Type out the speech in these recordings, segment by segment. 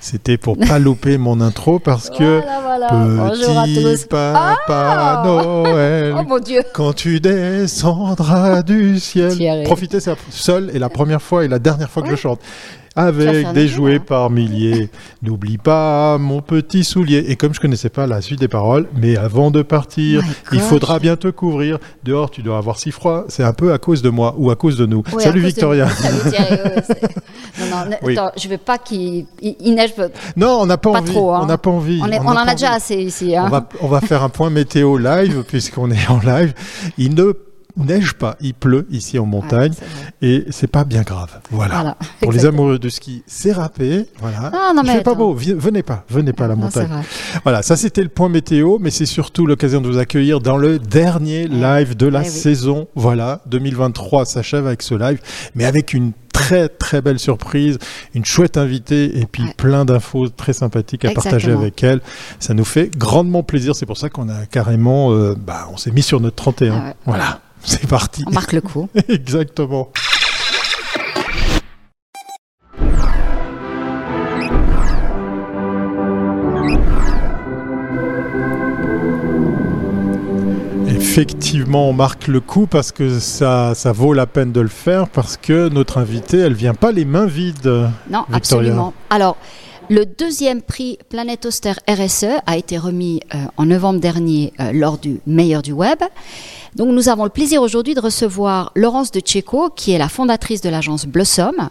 C'était pour pas louper mon intro parce que voilà, voilà. petit papa Ah Noël, Oh mon Dieu quand tu descendras du ciel. Profitez, c'est la seule et la première fois et la dernière fois que je chante. Avec des jouets hein. par milliers. N'oublie pas mon petit soulier. Et comme je connaissais pas la suite des paroles, mais avant de partir, il faudra bien te couvrir. Dehors, tu dois avoir si froid. C'est un peu à cause de moi ou à cause de nous. Oui, Salut de- Victoria. Salut Thierry. non, non, ne- Oui. attends, je veux pas qu'il il, il neige. Non, on n'a pas, Pas envie. trop, hein. On n'a pas envie. On, est- on n'a en pas a déjà assez ici. Hein. On va, on va faire un point météo live puisqu'on est en live. Il ne neige pas, il pleut ici en montagne Ouais, et c'est pas bien grave. Voilà. Voilà, Pour les amoureux de ski, c'est râpé. Voilà. Ah, non, Il mais fait pas beau. Venez pas, venez pas à la Non, montagne. Voilà, ça c'était le point météo, mais c'est surtout l'occasion de vous accueillir dans le dernier live de la Eh oui. saison. Voilà, 2023 s'achève avec ce live, mais avec une très très belle surprise, une chouette invitée et puis Ouais. plein d'infos très sympathiques à partager avec elle. Ça nous fait grandement plaisir. C'est pour ça qu'on a carrément, euh, bah, on s'est mis sur notre 31. Ah ouais. Voilà, c'est parti. On marque le coup. Exactement. Effectivement, on marque le coup parce que ça, ça vaut la peine de le faire parce que notre invitée, elle vient pas les mains vides. Non, Victoria. absolument. Alors, le deuxième prix Planète Auster RSE a été remis euh, en novembre dernier euh, lors du meilleur du web. Donc, nous avons le plaisir aujourd'hui de recevoir Laurence de Tchéco, qui est la fondatrice de l'agence Blossom.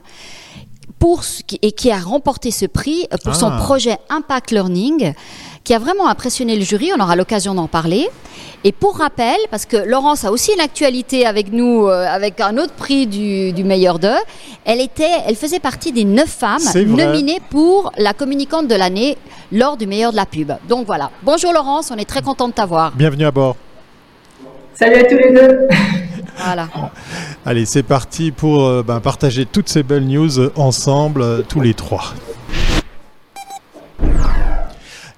Pour, et qui a remporté ce prix euh, pour son Ah. projet Impact Learning, qui a vraiment impressionné le jury. On aura l'occasion d'en parler. Et pour rappel, parce que Laurence a aussi une actualité avec nous, euh, avec un autre prix du, du meilleur d'eux, elle était, elle faisait partie des neuf femmes nominées pour la communicante de l'année lors du meilleur de la pub. Donc voilà. Bonjour Laurence, on est très content de t'avoir. Bienvenue à bord. Salut à tous les deux. Voilà. Allez, c'est parti pour euh, ben, partager toutes ces belles news ensemble, euh, tous les trois.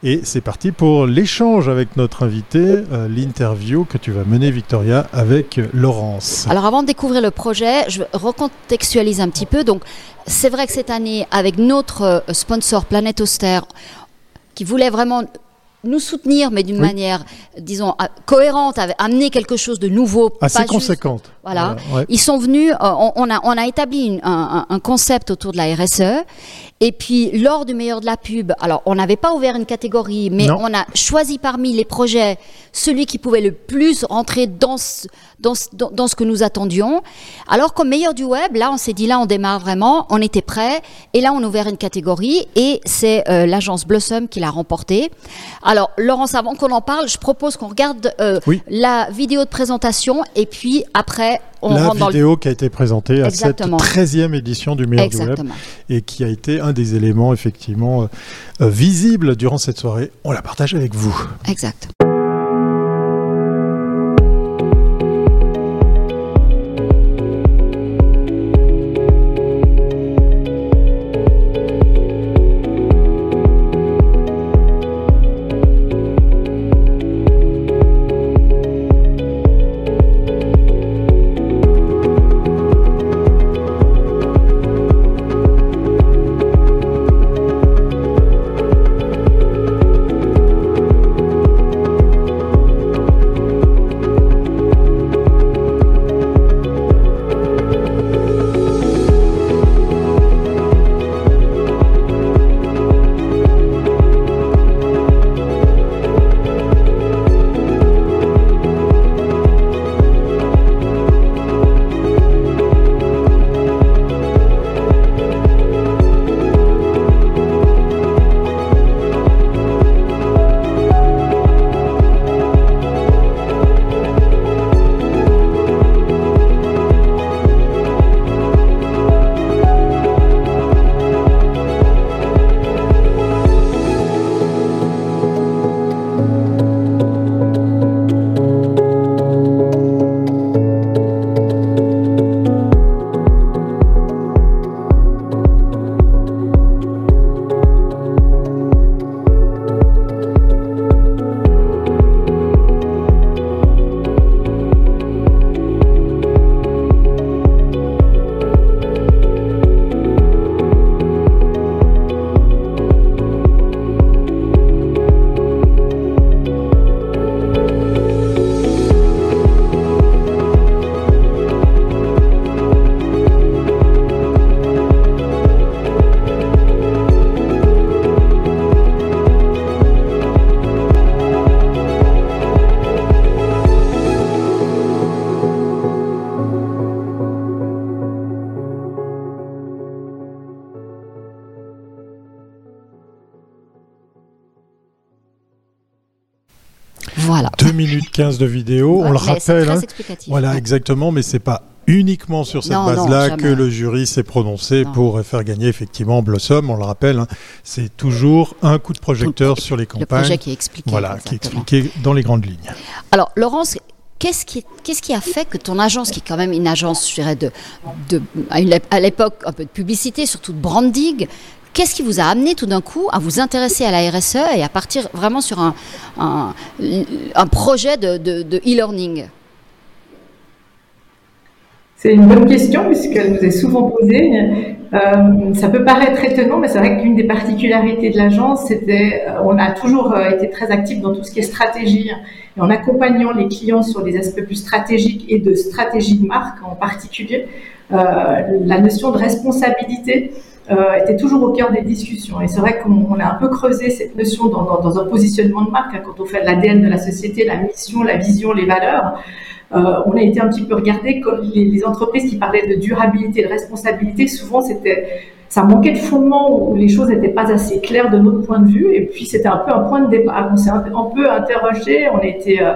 Et c'est parti pour l'échange avec notre invité, euh, l'interview que tu vas mener, Victoria, avec Laurence. Alors avant de découvrir le projet, je recontextualise un petit peu. Donc c'est vrai que cette année, avec notre euh, sponsor Planète Auster, qui voulait vraiment nous soutenir, mais d'une Oui. manière, disons, euh, cohérente, amené quelque chose de nouveau. Assez pas juste- conséquente. Voilà. ouais. Ils sont venus, euh, on, on a, on a établi une- un, un- concept autour de la RSE. Et puis, lors du meilleur de la pub, alors on n'avait pas ouvert une catégorie, mais Non. on a choisi parmi les projets celui qui pouvait le plus rentrer dans ce, dans ce, dans- ce que nous attendions. Alors qu'au meilleur du web, là, on s'est dit, là, on démarre vraiment, on était prêt. Et là, on a ouvert une catégorie et c'est euh, l'agence Blossom qui l'a remporté. Alors, Laurence, avant qu'on en parle, je propose qu'on regarde euh, Oui. la vidéo de présentation et puis après, on La rentre dans le vidéo qui a été présentée à cette 13e édition du meilleur du web et qui a été un des éléments effectivement euh, euh, visibles durant cette soirée. On la partage avec vous. Exact. Voilà. 2 minutes 15 de vidéo, on le rappelle. très hein. Voilà, exactement, mais c'est pas uniquement sur cette base-là que le jury s'est prononcé Non. pour faire gagner effectivement Blossom. On le rappelle, hein, c'est toujours un coup de projecteur sur les Le campagnes. projet qui est expliqué. Voilà, qui est expliqué dans les grandes lignes. Alors, Laurence, qu'est-ce qui, a fait que ton agence, qui est quand même une agence, je dirais, de, de, à une- à l'époque, un peu de publicité, surtout de branding, qu'est-ce qui vous a amené tout d'un coup à vous intéresser à la RSE et à partir vraiment sur un, projet de, e-learning? C'est une bonne question puisqu'elle nous est souvent posée. Euh, ça peut paraître étonnant, mais c'est vrai qu'une des particularités de l'agence, c'était, euh, on a toujours euh, été très actif dans tout ce qui est stratégie et en accompagnant les clients sur les aspects plus stratégiques et de stratégie de marque en particulier. la notion de responsabilité était toujours au cœur des discussions. Et c'est vrai qu'on on a un peu creusé cette notion dans, un positionnement de marque, hein, quand on fait l'ADN de la société, la mission, la vision, les valeurs. Euh, on a été un petit peu regardé comme les, entreprises qui parlaient de durabilité, de responsabilité. Souvent, c'était ça manquait de fondement où les choses n'étaient pas assez claires de notre point de vue. Et puis, c'était un peu un point de départ. On s'est un, un peu interrogé. On a été euh,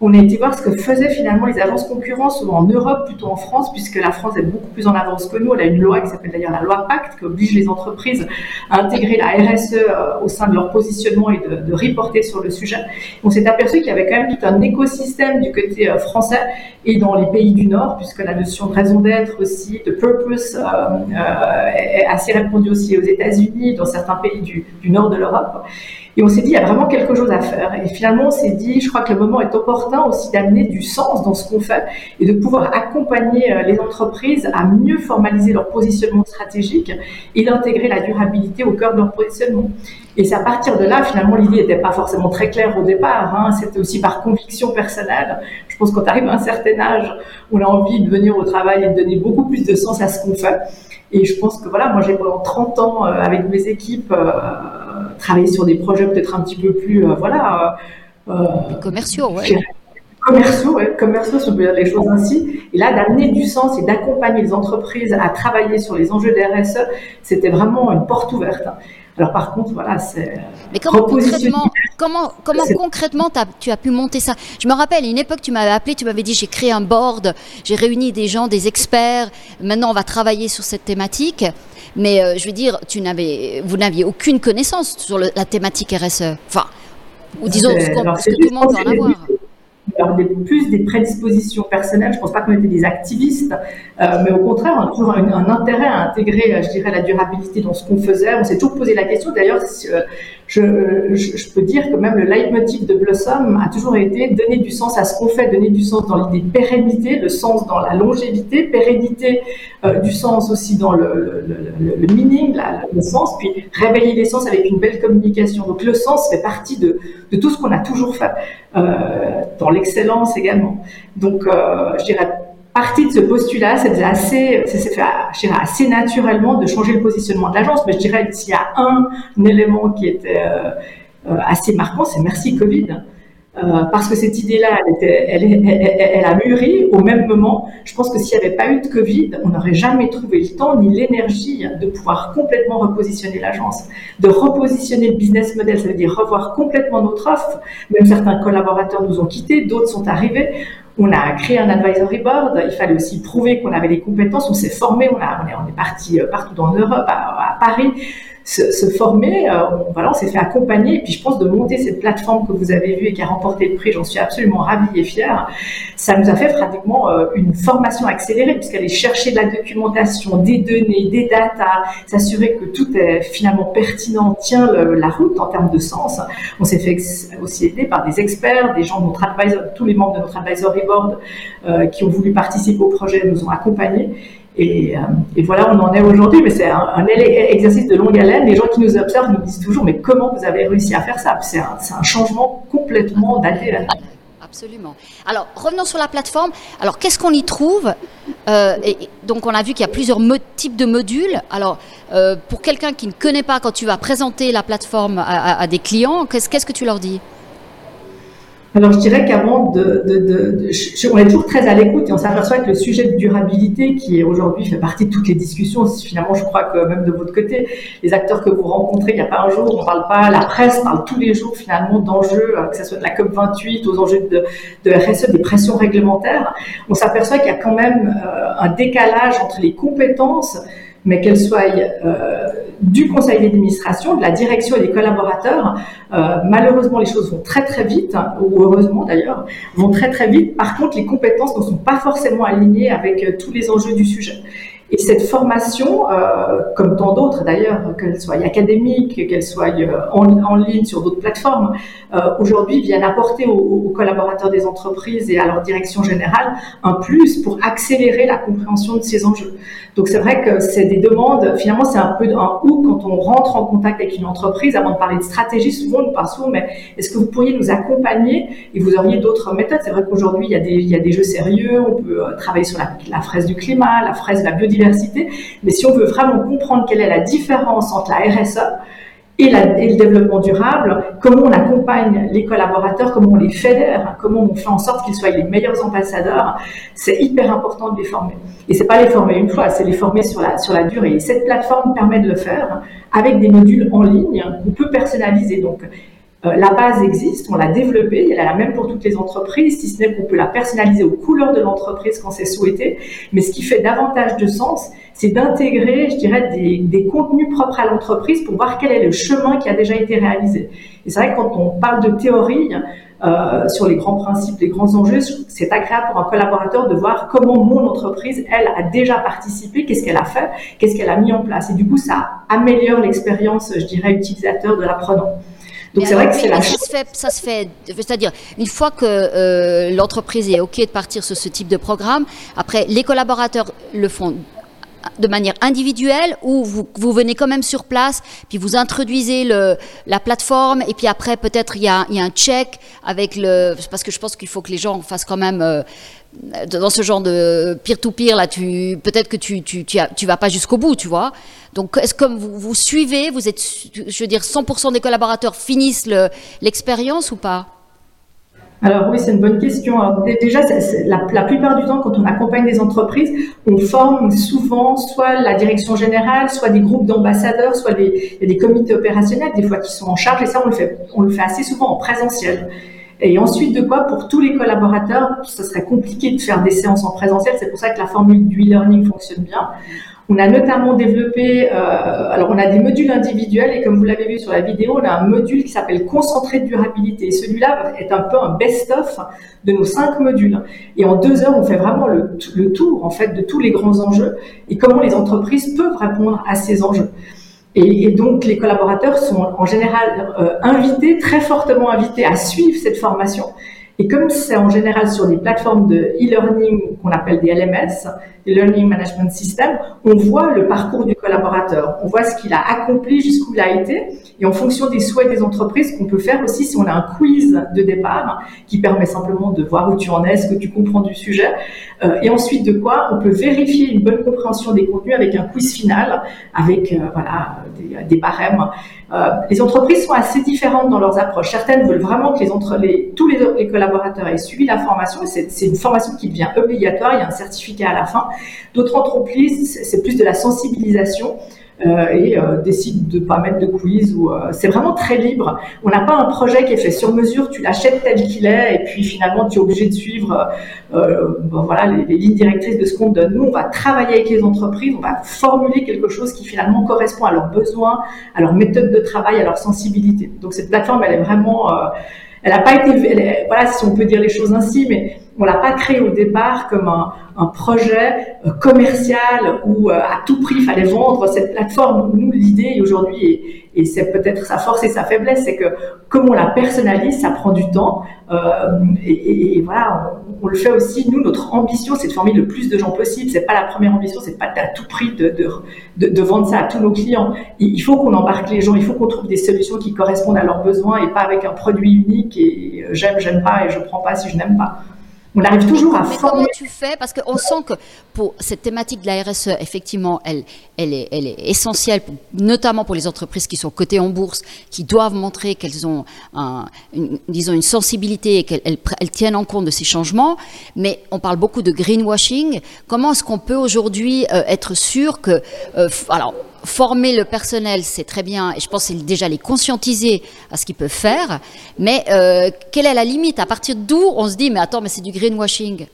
on a été voir ce que faisaient finalement les agences concurrentes, souvent en Europe, plutôt en France, puisque la France est beaucoup plus en avance que nous. Elle a une loi qui s'appelle d'ailleurs la loi Pacte, qui oblige les entreprises à intégrer la RSE euh, au sein de leur positionnement et de, de reporter sur le sujet. On s'est aperçu qu'il y avait quand même tout un écosystème du côté euh, français et dans les pays du Nord, puisque la notion de raison d'être aussi, de purpose, euh, euh, est assez répandue aussi aux États-Unis, dans certains pays du, du nord de l'Europe. Et on s'est dit, il y a vraiment quelque chose à faire. Et finalement, on s'est dit, je crois que le moment est opportun aussi d'amener du sens dans ce qu'on fait et de pouvoir accompagner euh, les entreprises à mieux formaliser leur positionnement stratégique et d'intégrer la durabilité au cœur de leur positionnement. Et c'est à partir de là, finalement, l'idée n'était pas forcément très claire au départ. Hein. C'était aussi par conviction personnelle. Je pense tu arrives à un certain âge, on a envie de venir au travail et de donner beaucoup plus de sens à ce qu'on fait. Et je pense que voilà, moi j'ai pendant 30 ans euh, avec mes équipes euh, travaillé sur des projets peut-être un petit peu plus, euh, voilà. euh, commerciaux, ouais. Commerciaux, ouais, commerciaux, si on peut dire les choses ainsi. Et là, d'amener du sens et d'accompagner les entreprises à travailler sur les enjeux des RSE, c'était vraiment une porte ouverte. Alors par contre, voilà, c'est. Mais comment concrètement, comment, comment concrètement as, tu as pu monter ça? Je me rappelle, à une époque, tu m'avais appelé, tu m'avais dit j'ai créé un board, j'ai réuni des gens, des experts. Maintenant, on va travailler sur cette thématique. Mais euh, je veux dire, tu n'avais, vous n'aviez aucune connaissance sur le, la thématique RSE. Enfin, ou disons ce, alors, ce que tout le monde peut en avoir. Alors, des, plus des prédispositions personnelles. Je pense pas qu'on était des activistes, euh, mais au contraire, on a toujours un, un, intérêt à intégrer, je dirais, la durabilité dans ce qu'on faisait. On s'est toujours posé la question. D'ailleurs, euh, je, peux dire que même le leitmotiv de Blossom a toujours été donner du sens à ce qu'on fait, donner du sens dans l'idée de pérennité, le sens dans la longévité, pérennité euh, du sens aussi dans le, meaning, le sens, puis réveiller les sens avec une belle communication. Donc le sens fait partie de, de tout ce qu'on a toujours fait, euh, dans l'excellence également. Donc euh, je dirais partie de ce postulat, c'est assez, ça s'est fait, je dirais, assez naturellement de changer le positionnement de l'agence. Mais je dirais s'il y a un, élément qui était euh, assez marquant, c'est merci Covid. Euh, parce que cette idée-là, elle, elle, a mûri au même moment. Je pense que s'il n'y avait pas eu de Covid, on n'aurait jamais trouvé le temps ni l'énergie de pouvoir complètement repositionner l'agence, de repositionner le business model, ça veut dire revoir complètement notre offre. Même certains collaborateurs nous ont quittés, d'autres sont arrivés. On a créé un advisory board. Il fallait aussi prouver qu'on avait les compétences. On s'est formé. On, est, parti partout dans l'Europe, à, à Paris se, former. Euh, on, voilà, on s'est fait accompagner. Et puis, je pense de monter cette plateforme que vous avez vue et qui a remporté le prix, j'en suis absolument ravie et fière. Ça nous a fait pratiquement euh, une formation accélérée puisqu'aller chercher de la documentation, des données, des datas, s'assurer que tout est finalement pertinent, tient la route en termes de sens. On s'est fait aussi aider par des experts, des gens de notre advisor, tous les membres de notre advisory board euh, qui ont voulu participer au projet nous ont accompagnés. Et, euh, et, voilà, on en est aujourd'hui, mais c'est un, un, exercice de longue haleine. Les gens qui nous observent nous disent toujours, mais comment vous avez réussi à faire ça? C'est un, un, changement complètement d'ADN. Absolument. Alors, revenons sur la plateforme. Alors, qu'est-ce qu'on y trouve? Euh, et, Donc, on a vu qu'il y a plusieurs types de modules. Alors, euh, pour quelqu'un qui ne connaît pas, quand tu vas présenter la plateforme à, à, à des clients, qu'est-ce, qu'est-ce que tu leur dis? Alors je dirais qu'avant de, de, de, on est toujours très à l'écoute et on s'aperçoit que le sujet de durabilité, qui aujourd'hui fait partie de toutes les discussions, finalement je crois que même de votre côté, les acteurs que vous rencontrez, il n'y a pas un jour on ne parle pas, la presse parle tous les jours finalement d'enjeux, euh, que ce soit de la COP 28 aux enjeux de, de RSE, des pressions réglementaires. On s'aperçoit qu'il y a quand même euh, un décalage entre les compétences mais qu'elles soient euh, du conseil d'administration, de la direction et des collaborateurs. Euh, malheureusement, les choses vont très très vite, ou heureusement d'ailleurs, vont très très vite. Par contre, les compétences ne sont pas forcément alignées avec euh, tous les enjeux du sujet. Et cette formation, euh, comme tant d'autres d'ailleurs, qu'elle soit académique, qu'elle soit euh, en, ligne sur d'autres plateformes, euh, aujourd'hui viennent apporter aux, collaborateurs des entreprises et à leur direction générale un plus pour accélérer la compréhension de ces enjeux. Donc c'est vrai que c'est des demandes, finalement c'est un peu un ou quand on rentre en contact avec une entreprise, avant de parler de stratégie, souvent on parle souvent, mais est-ce que vous pourriez nous accompagner et vous auriez d'autres méthodes? C'est vrai qu'aujourd'hui il y a des jeux sérieux, on peut travailler sur la, la fraise du climat, la fraise de la biodiversité, mais si on veut vraiment comprendre quelle est la différence entre la RSE et, le développement durable, comment on accompagne les collaborateurs, comment on les fédère, comment on fait en sorte qu'ils soient les meilleurs ambassadeurs, c'est hyper important de les former. Et c'est pas les former une fois, c'est les former sur la, sur la durée. Et cette plateforme permet de le faire avec des modules en ligne qu'on peut personnaliser. Donc, la base existe, on l'a développée, elle est la même pour toutes les entreprises, si ce n'est qu'on peut la personnaliser aux couleurs de l'entreprise quand c'est souhaité. Mais ce qui fait davantage de sens, c'est d'intégrer, je dirais, des, contenus propres à l'entreprise pour voir quel est le chemin qui a déjà été réalisé. Et c'est vrai que quand on parle de théorie, euh, sur les grands principes, les grands enjeux, c'est agréable pour un collaborateur de voir comment mon entreprise, elle, a déjà participé, qu'est-ce qu'elle a fait, qu'est-ce qu'elle a mis en place. Et du coup, ça améliore l'expérience, je dirais, utilisateur de l'apprenant. Donc c'est vrai que c'est la ça se fait, ça se fait, c'est-à-dire une fois que euh, l'entreprise est ok de partir sur ce type de programme, après les collaborateurs le font de manière individuelle ou vous, vous, venez quand même sur place, puis vous introduisez le, la plateforme et puis après peut-être il y a, y a, un check avec le... Parce que je pense qu'il faut que les gens fassent quand même... Euh, dans ce genre de peer-to-peer, peut-être que tu, tu, tu, vas pas jusqu'au bout, tu vois. Donc, est-ce que vous, vous suivez, vous êtes, je veux dire, 100% des collaborateurs finissent l'expérience ou pas? Alors oui, c'est une bonne question. Déjà, la, la, plupart du temps, quand on accompagne des entreprises, on forme souvent soit la direction générale, soit des groupes d'ambassadeurs, soit des, des comités opérationnels, des fois qui sont en charge. Et ça, on le fait, on le fait assez souvent en présentiel. Et ensuite de quoi, pour tous les collaborateurs, ce serait compliqué de faire des séances en présentiel. C'est pour ça que la formule du e-learning fonctionne bien. On a notamment développé, euh, alors on a des modules individuels et comme vous l'avez vu sur la vidéo, on a un module qui s'appelle concentré de durabilité. Celui-là est un peu un best-of de nos cinq modules. Et en deux heures, on fait vraiment le, le tour en fait de tous les grands enjeux et comment les entreprises peuvent répondre à ces enjeux. Et, donc, les collaborateurs sont en général euh, invités, très fortement invités à suivre cette formation. Et comme c'est en général sur des plateformes de e-learning qu'on appelle des LMS, des Learning Management System, on voit le parcours du collaborateur, on voit ce qu'il a accompli, jusqu'où il a été, et en fonction des souhaits des entreprises, qu'on peut faire aussi si on a un quiz de départ qui permet simplement de voir où tu en es, ce que tu comprends du sujet, euh, et ensuite de quoi on peut vérifier une bonne compréhension des contenus avec un quiz final, avec euh, voilà des, des barèmes. Euh, les entreprises sont assez différentes dans leurs approches. Certaines veulent vraiment que les entre les, tous les, collaborateurs aient suivi la formation, c'est une formation qui devient obligatoire, il y a un certificat à la fin. D'autres entreprises, c'est plus de la sensibilisation. Euh, et euh, décident de pas mettre de quiz ou euh, c'est vraiment très libre. On n'a pas un projet qui est fait sur mesure, tu l'achètes tel qu'il est et puis finalement tu es obligé de suivre bon, voilà les, lignes directrices de ce qu'on donne. Nous, on va travailler avec les entreprises, on va formuler quelque chose qui finalement correspond à leurs besoins, à leur méthode de travail, à leur sensibilité. Donc cette plateforme, elle est vraiment, elle n'a pas été, voilà si on peut dire les choses ainsi, mais on l'a pas créé au départ comme un, un projet euh, commercial où euh, à tout prix il fallait vendre cette plateforme. Nous, l'idée aujourd'hui, et, et c'est peut-être sa force et sa faiblesse, c'est que comme on la personnalise, ça prend du temps. Euh, et, et, voilà, on, on, le fait aussi. Nous, notre ambition, c'est de former le plus de gens possible. C'est pas la première ambition, c'est pas à tout prix de, de, de, de, vendre ça à tous nos clients. Il faut qu'on embarque les gens, il faut qu'on trouve des solutions qui correspondent à leurs besoins et pas avec un produit unique et j'aime, j'aime pas et je prends pas si je n'aime pas. On arrive toujours à mais Comment tu fais? Parce qu'on sent que pour cette thématique de la RSE, effectivement, elle, elle, est, elle est essentielle, notamment pour les entreprises qui sont cotées en bourse, qui doivent montrer qu'elles ont, un, une, disons, une sensibilité et qu'elles elles, tiennent en compte de ces changements. Mais on parle beaucoup de greenwashing. Comment est-ce qu'on peut aujourd'hui euh, être sûr que, euh, alors, former le personnel, c'est très bien, et je pense déjà les conscientiser à ce qu'ils peuvent faire, mais euh, quelle est la limite? À partir d'où on se dit, mais attends, mais c'est du greenwashing?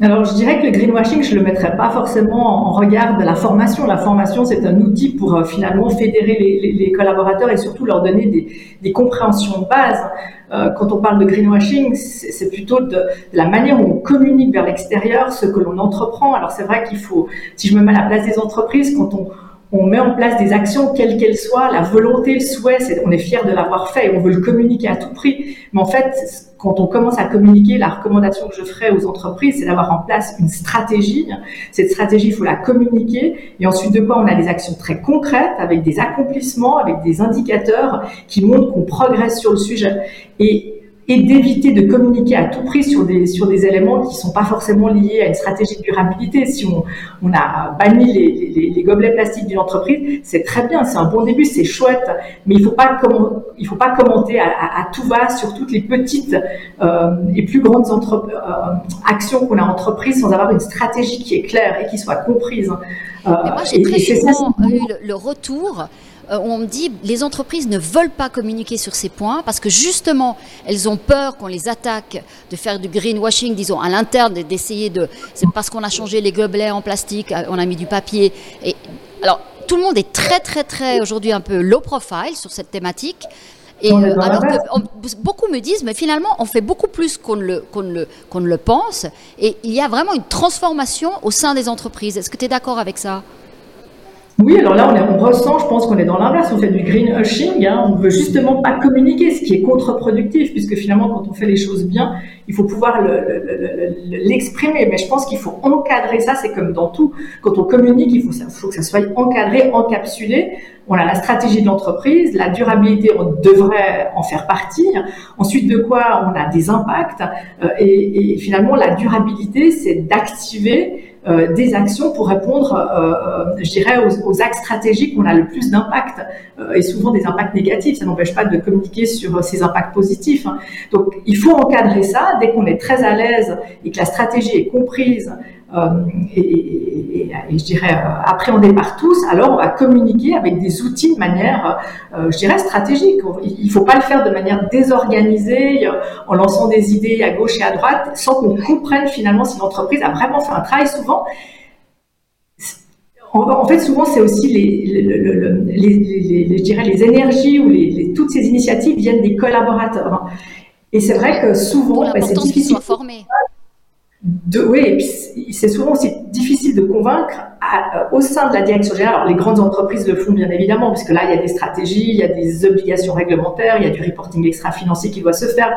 Alors, je dirais que le greenwashing, je le mettrais pas forcément en regard de la formation. La formation, c'est un outil pour euh, finalement fédérer les, collaborateurs et surtout leur donner des, des compréhensions de base. Euh, quand on parle de greenwashing, c'est plutôt de, la manière où on communique vers l'extérieur ce que l'on entreprend. Alors, c'est vrai qu'il faut, si je me mets à la place des entreprises, quand on, on met en place des actions, quelles qu'elles soient, la volonté, le souhait, c'est, on est fier de l'avoir fait et on veut le communiquer à tout prix. Mais en fait, quand on commence à communiquer, la recommandation que je ferai aux entreprises, c'est d'avoir en place une stratégie. Cette stratégie, il faut la communiquer. Et ensuite de quoi, on a des actions très concrètes avec des accomplissements, avec des indicateurs qui montrent qu'on progresse sur le sujet. Et et d'éviter de communiquer à tout prix sur des, sur des éléments qui sont pas forcément liés à une stratégie de durabilité. Si on, on a banni les, les, les gobelets plastiques d'une entreprise, c'est très bien, c'est un bon début, c'est chouette, mais il faut pas il faut pas commenter à, à, tout va sur toutes les petites euh, et plus grandes euh, actions qu'on a entreprises sans avoir une stratégie qui est claire et qui soit comprise. Euh, moi, j'ai très souvent eu le retour euh, on me dit les entreprises ne veulent pas communiquer sur ces points parce que justement elles ont peur qu'on les attaque de faire du greenwashing, disons à l'interne, d'essayer de. C'est parce qu'on a changé les gobelets en plastique, on a mis du papier. Et alors tout le monde est très très très aujourd'hui un peu low profile sur cette thématique. Et euh, alors que beaucoup me disent, mais finalement, on fait beaucoup plus qu'on ne, le, qu'on le, qu'on ne le pense. Et il y a vraiment une transformation au sein des entreprises. Est-ce que tu es d'accord avec ça? Oui, alors là, on, ressent, je pense qu'on est dans l'inverse, on fait du green hushing, hein, on veut justement pas communiquer, ce qui est contre-productif, puisque finalement, quand on fait les choses bien, il faut pouvoir l'exprimer, mais je pense qu'il faut encadrer ça, c'est comme dans tout. Quand on communique, il faut, que ça soit encadré, encapsulé. On a la stratégie de l'entreprise, la durabilité, on devrait en faire partie. Ensuite de quoi, on a des impacts, euh, et finalement, la durabilité, c'est d'activer euh, des actions pour répondre, euh, euh, je dirais, aux, aux, axes stratégiques où on a le plus d'impact et souvent des impacts négatifs. Ça n'empêche pas de communiquer sur ces impacts positifs. Hein. Donc, il faut encadrer ça dès qu'on est très à l'aise et que la stratégie est comprise euh, et, et, et, je dirais euh, appréhendé par tous, alors on va communiquer avec des outils de manière, euh, je dirais, stratégique. Il ne faut pas le faire de manière désorganisée, en lançant des idées à gauche et à droite, sans qu'on comprenne finalement si l'entreprise a vraiment fait un travail. Souvent, en, fait, souvent, c'est aussi les, les, les, les, je dirais, les énergies ou les, toutes ces initiatives viennent des collaborateurs. Et c'est vrai que souvent, bah, c'est difficile. Qu'ils soient formés oui, c'est souvent aussi difficile de convaincre euh, au sein de la direction générale. Alors, les grandes entreprises le font bien évidemment, parce que là, il y a des stratégies, il y a des obligations réglementaires, il y a du reporting extra-financier qui doit se faire.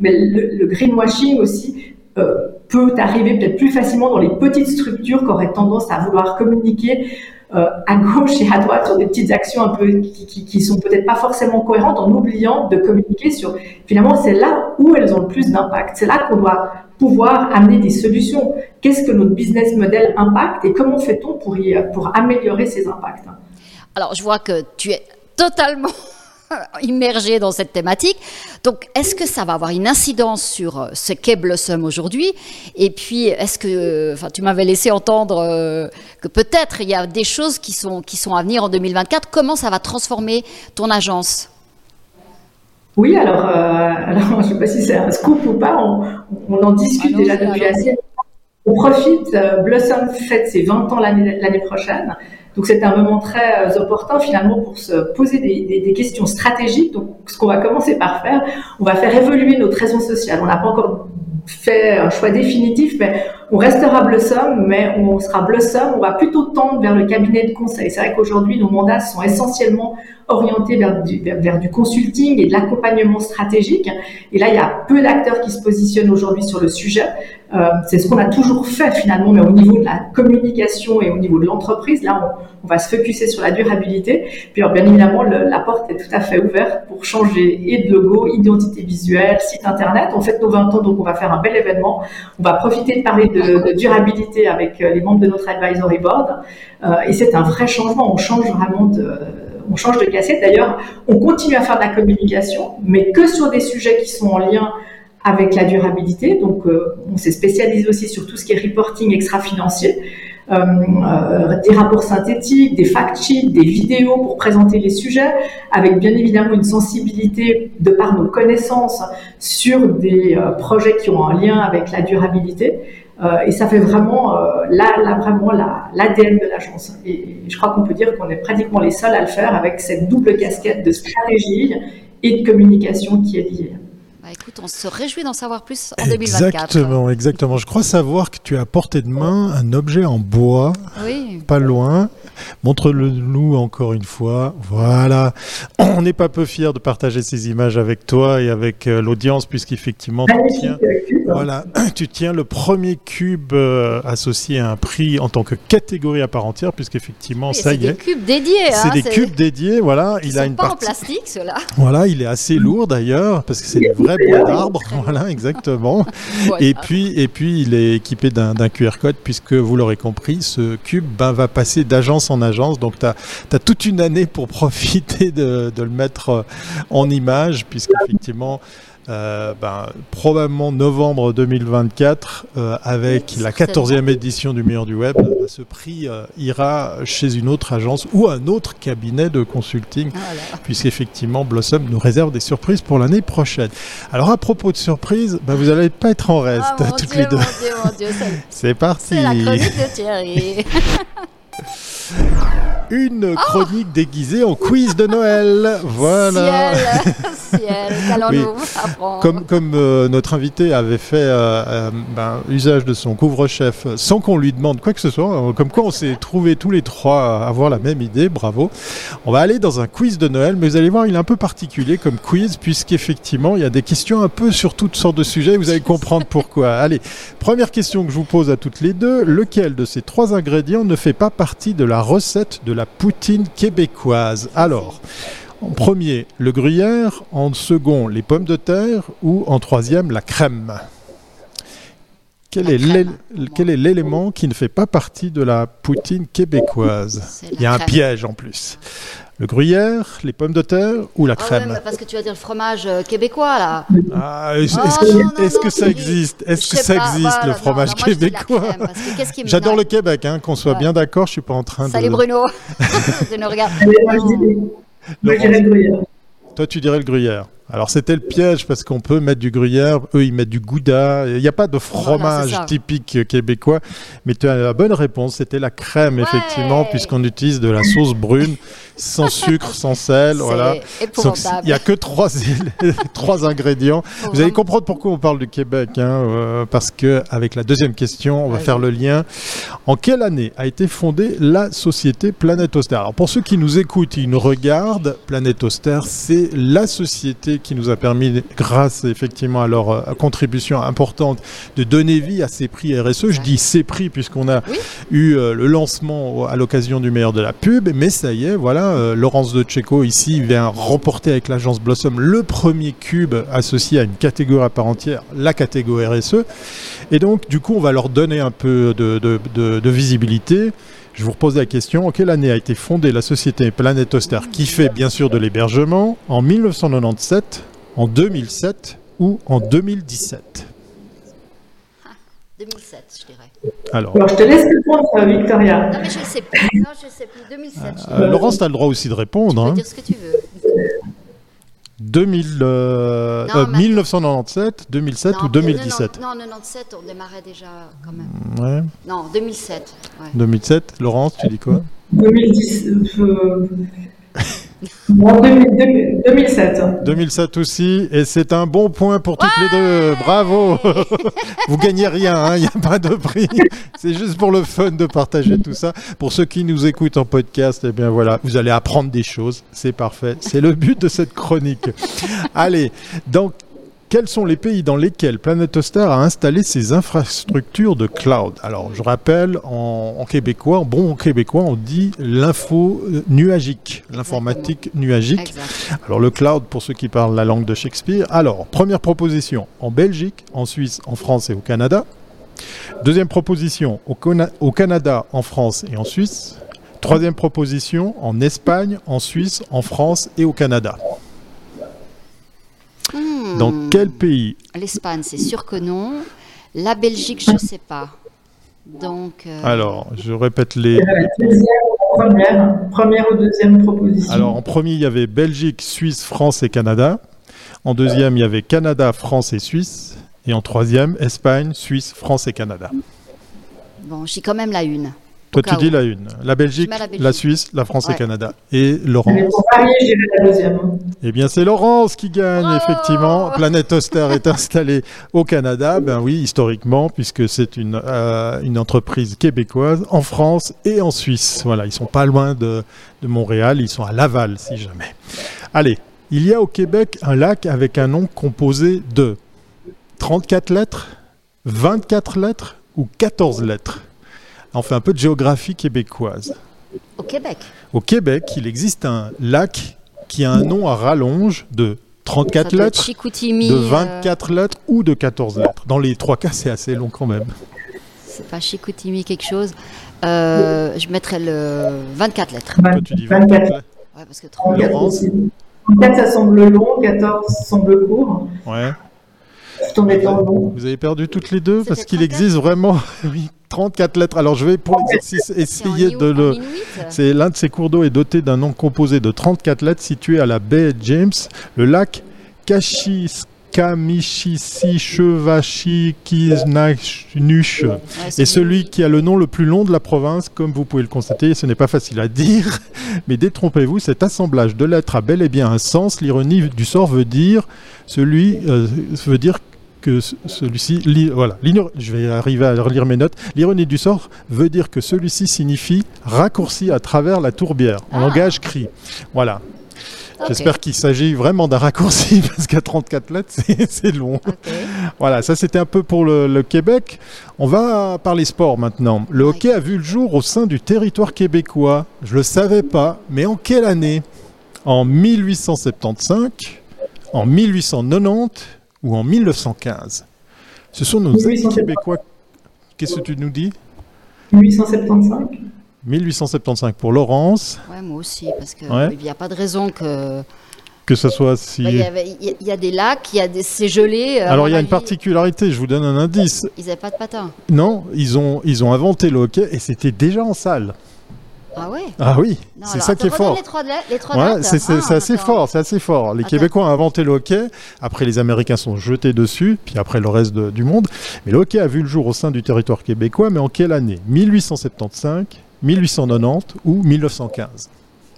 Mais le, le greenwashing aussi euh, peut arriver peut-être plus facilement dans les petites structures qui auraient tendance à vouloir communiquer euh, à gauche et à droite sur des petites actions un peu qui, qui, qui sont peut-être pas forcément cohérentes en oubliant de communiquer sur finalement c'est là où elles ont le plus d'impact. C'est là qu'on doit pouvoir amener des solutions. Qu'est-ce que notre business model impacte et comment fait-on pour, y, pour améliorer ces impacts? Alors, je vois que tu es totalement immergé dans cette thématique. Donc, est-ce que ça va avoir une incidence sur euh, ce qu'est Blossom aujourd'hui? Et puis, est-ce que, enfin, tu m'avais laissé entendre euh, que peut-être il y a des choses qui sont, qui sont à venir en 2024. Comment ça va transformer ton agence? Oui, alors, euh, alors je ne sais pas si c'est un scoop ou pas, on, en discute ah déjà depuis assez On profite, euh, Blossom fête ses 20 ans l'année prochaine, donc c'est un moment très euh, opportun finalement pour se poser des, questions stratégiques. Donc ce qu'on va commencer par faire, on va faire évoluer notre raison sociale. On n'a pas encore fait un choix définitif, mais on restera Blossom, mais on sera Blossom, on va plutôt tendre vers le cabinet de conseil. C'est vrai qu'aujourd'hui, nos mandats sont essentiellement orientés vers du, vers, du consulting et de l'accompagnement stratégique. Et là, il y a peu d'acteurs qui se positionnent aujourd'hui sur le sujet. Euh, c'est ce qu'on a toujours fait finalement, mais au niveau de la communication et au niveau de l'entreprise, là, on, va se focuser sur la durabilité. Puis bien évidemment, la porte est tout à fait ouverte pour changer et de logo, identité visuelle, site internet. On fait nos 20 ans, donc on va faire un bel événement. On va profiter de parler de, de durabilité avec euh, les membres de notre advisory board. Euh, et c'est un vrai changement. On change vraiment de on change de cassette. D'ailleurs, on continue à faire de la communication, mais que sur des sujets qui sont en lien avec la durabilité. Donc, euh, on s'est spécialisé aussi sur tout ce qui est reporting extra-financier, euh, euh, des rapports synthétiques, des fact-sheets, des vidéos pour présenter les sujets, avec bien évidemment une sensibilité de par nos connaissances sur des projets qui ont un lien avec la durabilité. et ça fait vraiment là, là vraiment l'ADN de l'agence. Et je crois qu'on peut dire qu'on est pratiquement les seuls à le faire avec cette double casquette de stratégie et de communication qui est liée. Bah, écoute, on se réjouit d'en savoir plus en 2024. Exactement, exactement. Je crois savoir que tu as à portée de main un objet en bois, pas loin. Montre-le-nous encore une fois. Voilà. On n'est pas peu fiers de partager ces images avec toi et avec euh, l'audience, puisqu'effectivement, tu tiens, voilà, tu tiens le premier cube euh, associé à un prix en tant que catégorie à part entière, puisqu'effectivement, ça y est. C'est des cubes dédiés. C'est hein, des cubes dédiés, voilà. il a une pas en plastique, cela. Voilà, il est assez lourd d'ailleurs, parce que c'est des vrais d'arbre. Voilà, exactement. et puis, et puis, il est équipé d'un QR code, puisque vous l'aurez compris, ce cube ben, va passer d'agence en agence. Donc tu as, toute une année pour profiter de, le mettre euh, en image, puisqu'effectivement, euh, ben, probablement novembre 2024, euh, avec la 14e édition du meilleur du web, ce prix ira chez une autre agence ou un autre cabinet de consulting, ah puisqu'effectivement Blossom nous réserve des surprises pour l'année prochaine. Alors à propos de surprises, ben, vous n'allez pas être en reste ah, toutes les deux. C'est parti. C'est la chronique de Thierry. Une chronique déguisée en quiz de Noël. Voilà. Ciel, ciel, Comme, comme euh, notre invité avait fait euh, euh, ben, usage de son couvre-chef sans qu'on lui demande quoi que ce soit, comme quoi on s'est trouvé tous les trois à avoir la même idée, bravo. On va aller dans un quiz de Noël, mais vous allez voir, il est un peu particulier comme quiz, puisqu'effectivement, il y a des questions un peu sur toutes sortes de sujets, vous allez comprendre pourquoi. Allez, première question que je vous pose à toutes les deux, lequel de ces trois ingrédients ne fait pas partie de la recette de la poutine québécoise. Alors, en premier, le gruyère, en second, les pommes de terre ou en troisième, la crème. Quel est l'élément qui ne fait pas partie de la poutine québécoise? Il y a un piège en plus. Le gruyère, les pommes de terre ou la ah crème Parce que tu vas dire le fromage euh, québécois là. Ah, est-ce oh, que, ça existe? Est-ce que ça existe le fromage québécois? J'adore le Québec, hein, qu'on soit bien d'accord. Je suis pas en train de. Salut Bruno. je ne regarde. Toi, tu dirais le gruyère. Alors c'était le piège parce qu'on peut mettre du gruyère, eux ils mettent du gouda. Il n'y a pas de fromage typique québécois, mais tu as la bonne réponse, c'était la crème effectivement, puisqu'on utilise de la sauce brune sans sucre, sans sel. Voilà. Il n'y a que trois, trois ingrédients. Vous allez comprendre pourquoi on parle du Québec, hein, euh, parce que avec la deuxième question, on va faire le lien. En quelle année a été fondée la société Planète Auster Alors pour ceux qui nous écoutent, ils nous regardent, Planète Auster, c'est la société qui nous a permis, grâce effectivement à leur euh, contribution importante, de donner vie à ces prix RSE. Je dis ces prix puisqu'on a eu euh, le lancement à l'occasion du meilleur de la pub, mais ça y est, voilà, euh, Laurence de Tcheco ici vient remporter avec l'agence Blossom le premier cube associé à une catégorie à part entière, la catégorie RSE. Et donc, du coup, on va leur donner un peu de, de visibilité. Je vous repose la question, en quelle année a été fondée la société Planet Oster qui fait bien sûr de l'hébergement En 1997, en 2007 ou en 2017 2007, je dirais. Alors, je te laisse répondre, Victoria. Non, mais je ne sais plus. Non, je sais plus. 2007. Euh, Laurence, tu as le droit aussi de répondre. Tu peux hein. dire ce que tu veux. 2000, euh, euh, 1997, 2007 ou 2017 Non, 97, on démarrait déjà quand même. Ouais. Non, 2007. Ouais. 2007, Laurence, tu dis quoi? 2010. Euh, 2007. 2007 aussi, et c'est un bon point pour toutes les deux. Bravo Vous gagnez rien, hein, il n'y a pas de prix. C'est juste pour le fun de partager tout ça. Pour ceux qui nous écoutent en podcast, eh bien voilà, vous allez apprendre des choses. C'est parfait. C'est le but de cette chronique. Allez, donc quels sont les pays dans lesquels Planetostar a installé ses infrastructures de cloud? Alors, je rappelle, en, québécois, bon en québécois, on dit l'info nuagique, l'informatique nuagique. Alors, le cloud, pour ceux qui parlent la langue de Shakespeare. Alors, première proposition, en Belgique, en Suisse, en France et au Canada. Deuxième proposition, au, au Canada, en France et en Suisse. Troisième proposition, en Espagne, en Suisse, en France et au Canada. Dans hmm. quel pays L'Espagne, c'est sûr que non. La Belgique, je ne sais pas. Donc. Euh, Alors, je répète les. Première, première ou deuxième proposition. Alors, en premier, il y avait Belgique, Suisse, France et Canada. En deuxième, il y avait Canada, France et Suisse. Et en troisième, Espagne, Suisse, France et Canada. Bon, j'ai quand même la une. Toi, tu dis la une. La Belgique, la, Suisse, la France et et Canada. Et Laurence la deuxième. Eh bien, c'est Laurence qui gagne, oh effectivement. Planète Oster est installée au Canada. Ben oui, historiquement, puisque c'est une, euh, une entreprise québécoise en France et en Suisse. Voilà, ils sont pas loin de, de Montréal. Ils sont à Laval, si jamais. Allez, il y a au Québec un lac avec un nom composé de 34 lettres, 24 lettres ou 14 lettres? On fait un peu de géographie québécoise. Au Québec Au Québec, il existe un lac qui a un nom à rallonge de 34 lettres, de 24 euh, lettres ou de 14 lettres. Dans les trois cas, c'est assez long quand même. C'est pas Chicoutimi quelque chose. Euh, je mettrais le 24 lettres. tu dis 24 lettres Ouais, parce que 34, Laurence 34, ça semble long, 14 semble court. Ouais. Vous avez perdu toutes les deux parce qu'il existe vraiment oui, 34 lettres. Alors je vais pour l'exercice essayer de le. C'est l'un de ces cours d'eau est doté d'un nom composé de 34 lettres situé à la baie James, le lac Kashis. Kamishishi Chevachi Kisnachunush est celui qui a le nom le plus long de la province, comme vous pouvez le constater. Ce n'est pas facile à dire, mais détrompez-vous, cet assemblage de lettres a bel et bien un sens. L'ironie du sort veut dire celui euh, veut dire que celui-ci, voilà, je vais arriver à relire mes notes. L'ironie du sort veut dire que celui-ci signifie raccourci à travers la tourbière, en ah. langage cri. Voilà. J'espère qu'il s'agit vraiment d'un raccourci parce qu'à 34 lettres, c'est long. Voilà, ça c'était un peu pour le, Québec. On va parler sport maintenant. Le hockey a vu le jour au sein du territoire québécois. Je le savais pas, mais en quelle année? En 1875, en 1890 ou en 1915. Ce sont nos amis québécois. Qu'est-ce que tu nous dis? 1875. 1875 pour Laurence. Ouais, moi aussi, parce qu'il n'y a pas de raison que. Que ce soit si. Bah, il y, a des lacs, il y a des. C'est gelé. Euh, Alors il y a une particularité, je vous donne un indice. Ils n'avaient pas de patins. Non, ils ont, ils ont inventé le hockey et c'était déjà en salle. Ah ouais Ah oui, c'est ça qui est fort. c'est assez fort, c'est assez fort. Les Québécois ont inventé le hockey, après les Américains sont jetés dessus, puis après le reste du monde. Mais le hockey a vu le jour au sein du territoire québécois, mais en quelle année? 1875, 1890 ou 1915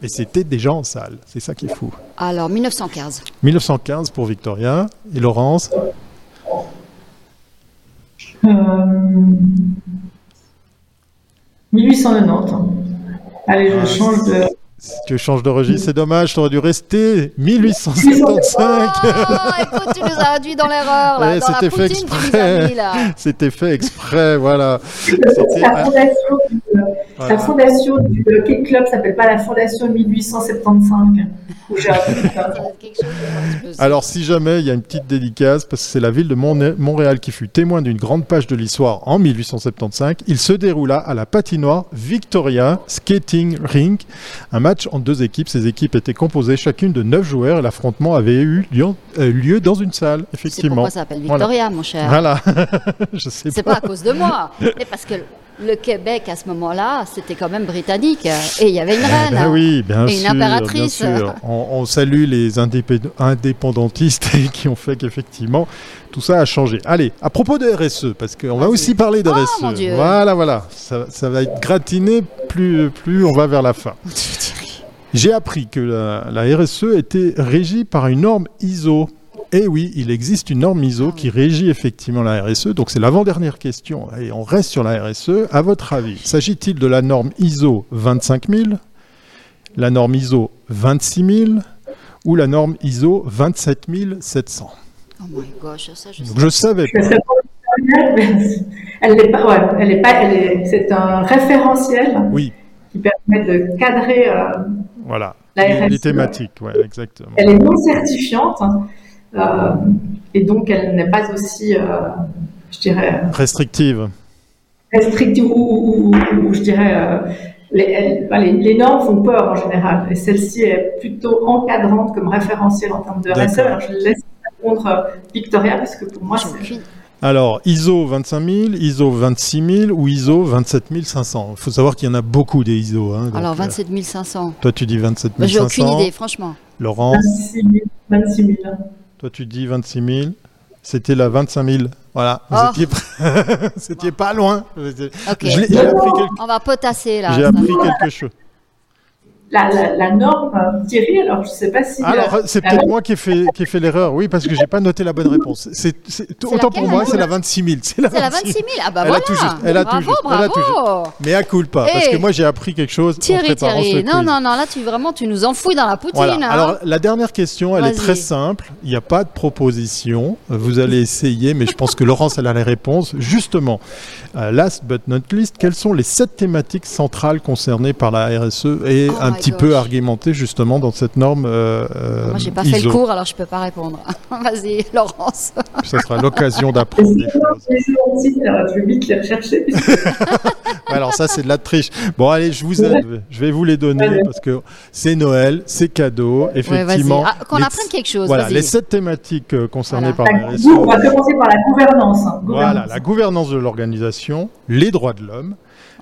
et c'était déjà en salle, c'est ça qui est fou. Alors 1915. 1915 pour Victoria. Et Laurence? Euh... 1890. Allez, je ah, change de. Tu changes de registre, c'est dommage, tu aurais dû rester 1875. Oh, écoute, tu nous as induit dans l'erreur. Ouais, C'était fait exprès. C'était fait exprès, voilà. La la fondation du Hockey Club s'appelle pas la fondation 1875. Alors, si jamais il y a une petite dédicace, parce que c'est la ville de Montréal qui fut témoin d'une grande page de l'histoire en 1875, il se déroula à la patinoire Victoria Skating Rink, un match en deux équipes. Ces équipes étaient composées chacune de neuf joueurs et l'affrontement avait eu euh, lieu, dans une salle, effectivement. C'est pourquoi ça s'appelle Victoria, mon cher. Voilà. Je sais C'est pas à cause de moi, mais parce que le Québec à ce moment-là, c'était quand même britannique. Et il y avait une eh ben reine. oui, bien et une impératrice. On, salue les indépendantistes qui ont fait qu'effectivement, tout ça a changé. Allez, à propos de RSE, parce qu'on va aussi parler de oh, RSE. Voilà, voilà. Ça, va être gratiné plus, plus on va vers la fin. J'ai appris que la, la RSE était régie par une norme ISO. Eh oui, il existe une norme ISO qui régit effectivement la RSE. Donc c'est l'avant-dernière question. Et on reste sur la RSE. À votre avis, s'agit-il de la norme ISO 25000, la norme ISO 26000 ou la norme ISO 27700 Oh my gosh, ça je, Donc, je savais pas. Elle n'est pas, ouais, elle est pas, elle est, c'est un référentiel Oui, qui permet de cadrer euh, voilà. La Les, les RSE. thématiques, ouais, exactement. Elle est non certifiante hein, et donc elle n'est pas aussi, euh, je dirais, Restrictive. restrictive ou, ou- ou- ou je dirais, euh, les, bah, les- les normes font peur en général et celle-ci est plutôt encadrante comme référentiel en termes de RSE. Alors je laisse répondre euh, Victoria parce que pour moi c'est. Alors, ISO 25000, ISO 26000 ou ISO 27500. Il faut savoir qu'il y en a beaucoup des ISO. hein, donc, Alors euh, 27 500. toi, tu dis Bah, 27500. j'ai aucune idée, franchement. Laurence, 26 000. 26 000. Toi, tu dis 26000. C'était la 25000. Voilà, vous Oh. vous étiez pas loin. J'ai appris, quelque- On va potasser là. j'ai appris quelque chose. La, la, la norme euh, Thierry, alors je ne sais pas si. Alors, euh, c'est la peut-être moi qui ai fait, qui ai fait l'erreur. Oui, parce que j'ai pas noté la bonne réponse. C'est, autant pour moi, c'est la 26000. C'est la C'est la 26 26 000. Ah bah Elle a voilà. tout juste, elle a tout bravo, juste, elle a bravo. tout Mais à coup pas, parce Eh. que moi j'ai appris quelque chose Thierry, Thierry. ce Non, quiz. non, non, là tu vraiment tu nous enfouis dans la poutine. Voilà. hein. Alors la dernière question, elle est très simple. Il n'y a pas de proposition. Vous allez essayer, mais je pense que Laurence elle a les réponses. Justement, euh, last but not least, quelles sont les sept thématiques centrales concernées par la RSE et Oh un petit peu argumentées justement dans cette norme euh, euh, Moi j'ai pas fait le cours alors je peux pas répondre. Vas-y, Laurence. Ça sera l'occasion d'apprendre alors je vais vite les rechercher. puisque- Ouais, Alors ça c'est de la triche. Bon allez, je vous aide. Je vais vous les donner Allez. parce que c'est Noël, c'est cadeau. Ouais. Effectivement. Ah, Qu'on apprenne quelque chose. Voilà, les sept thématiques euh, concernées Voilà. par la on va commencer par la gouvernance. hein, Voilà, gouvernance. la gouvernance de l'organisation, les droits de l'homme,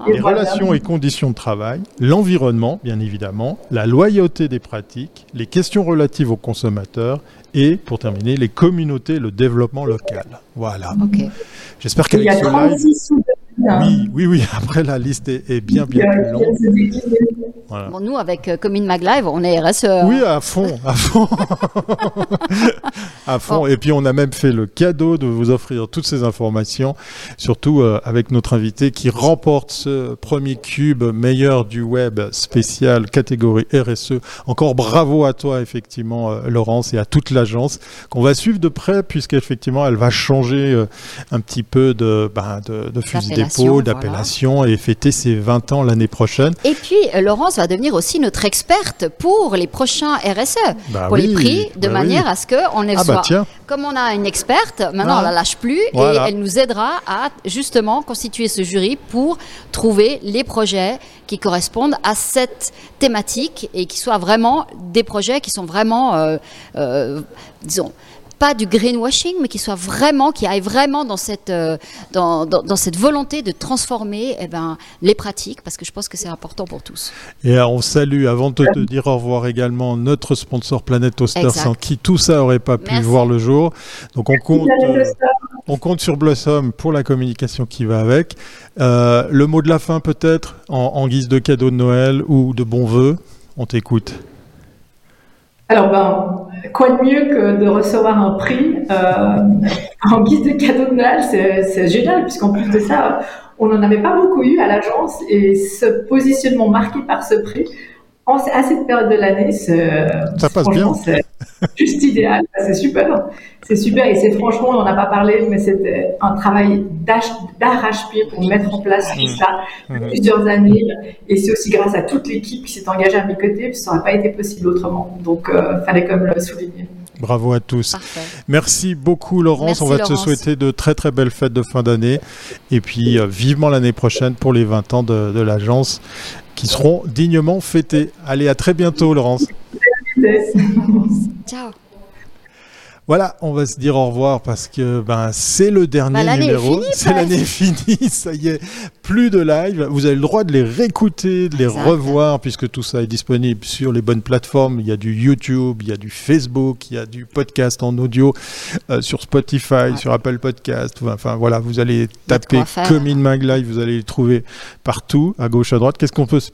les voilà. relations et conditions de travail, l'environnement, bien évidemment, la loyauté des pratiques, les questions relatives aux consommateurs et, pour terminer, les communautés et le développement local. Voilà. J'espère qu'avec ce live... 36 sous Oui, oui, oui, après la liste est, est bien, bien plus longue. Voilà. Bon, nous avec euh, Commune Mag Live, on est RSE. Oui, à fond, à fond. à fond. Bon. Et puis, on a même fait le cadeau de vous offrir toutes ces informations, surtout euh, avec notre invité qui remporte ce premier cube meilleur du web spécial catégorie RSE. Encore bravo à toi, effectivement, euh, Laurence, et à toute l'agence qu'on va suivre de près, puisqu'effectivement, elle va changer euh, un petit peu de, ben, de, de fusil D'appellation, voilà. et fêter ses 20 ans l'année prochaine. Et puis, euh, Laurence va devenir aussi notre experte pour les prochains RSE, Bah pour les prix, de bah oui. manière à ce qu'on ait Ah bah soit, tiens. comme on a une experte, maintenant Ah. on la lâche plus Voilà. et elle nous aidera à justement constituer ce jury pour trouver les projets qui correspondent à cette thématique et qui soient vraiment des projets qui sont vraiment, euh, euh, disons, pas du greenwashing, mais qui soient vraiment, qui aillent vraiment dans cette, euh, dans, dans- dans cette volonté de transformer eh ben, les pratiques, parce que je pense que c'est important pour tous. Et euh, on salue, avant de te dire au revoir également, notre sponsor Planet Toaster, Exact. sans qui tout ça n'aurait pas pu Merci. voir le jour. Donc on compte, euh, on compte sur Blossom pour la communication qui va avec. Euh, le mot de la fin peut-être, en, en guise de cadeau de Noël ou de bons vœux. On t'écoute. Alors, ben, quoi de mieux que de recevoir un prix euh, en guise de cadeau de Noël? C'est génial, puisqu'en plus de ça, on n'en avait pas beaucoup eu à l'agence, et ce positionnement marqué par ce prix, en, à cette période de l'année, c'est- Ça passe bien. C'est juste idéal, c'est super. C'est super, et c'est franchement, on n'en a pas parlé, mais c'était un travail d'arrache-pied pour mettre en place tout ça Mhm. plusieurs années. Et c'est aussi grâce à toute l'équipe qui s'est engagée à mes côtés, parce que ça n'aurait pas été possible autrement. Donc, euh, fallait quand même le souligner. Bravo à tous. Parfait. Merci beaucoup Laurence. Merci, on va te souhaiter de très très belles fêtes de fin d'année. Et puis euh, vivement l'année prochaine pour les 20 ans de, de l'agence qui seront dignement fêtés. Allez, à très bientôt Laurence. Ciao. Voilà, on va se dire au revoir parce que ben c'est le dernier Bah, numéro. C'est l'année finie, ça y est, plus de live. Vous avez le droit de les réécouter, de les Exact. revoir puisque tout ça est disponible sur les bonnes plateformes. Il y a du YouTube, il y a du Facebook, il y a du podcast en audio euh, sur Spotify, sur Apple Podcast. Enfin voilà, vous allez taper comme in Mag Live, vous allez les trouver partout, à gauche, à droite. Qu'est-ce qu'on peut s-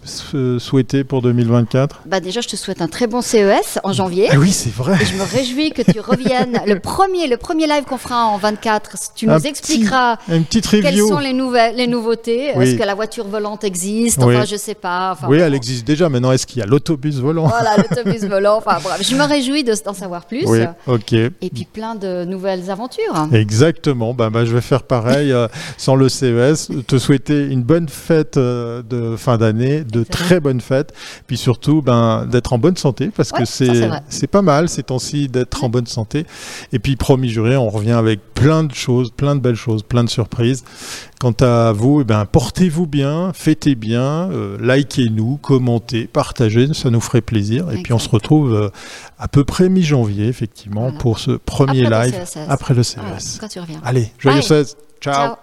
souhaiter pour 2024 Bah déjà, je te souhaite un très bon CES en janvier. Ah oui, c'est vrai. Et je me réjouis que tu reviennes prochaine, le premier, le premier live qu'on fera en 24, tu nous expliqueras une petite quelles sont les, nouvelles, les nouveautés. Est-ce que la voiture volante existe? Enfin, je sais pas. oui, elle existe déjà. Maintenant, est-ce qu'il y a l'autobus volant? Voilà, l'autobus volant. Enfin, bref, je me réjouis d'en savoir plus. Oui, ok. Et puis plein de nouvelles aventures. Exactement. Ben, ben je vais faire pareil euh, sans le CES. Te souhaiter une bonne fête euh, de fin d'année, de très bonnes fêtes. Puis surtout, ben, d'être en bonne santé parce que c'est c'est pas mal ces temps-ci d'être en bonne santé. Et puis, promis juré, on revient avec plein de choses, plein de belles choses, plein de surprises. Quant à vous, eh ben, portez-vous bien, fêtez bien, euh, likez-nous, commentez, partagez, ça nous ferait plaisir. Et puis on se retrouve euh, à peu près mi-janvier, effectivement, pour ce premier live après le CES. tu reviens. Allez, joyeux 16. Ciao.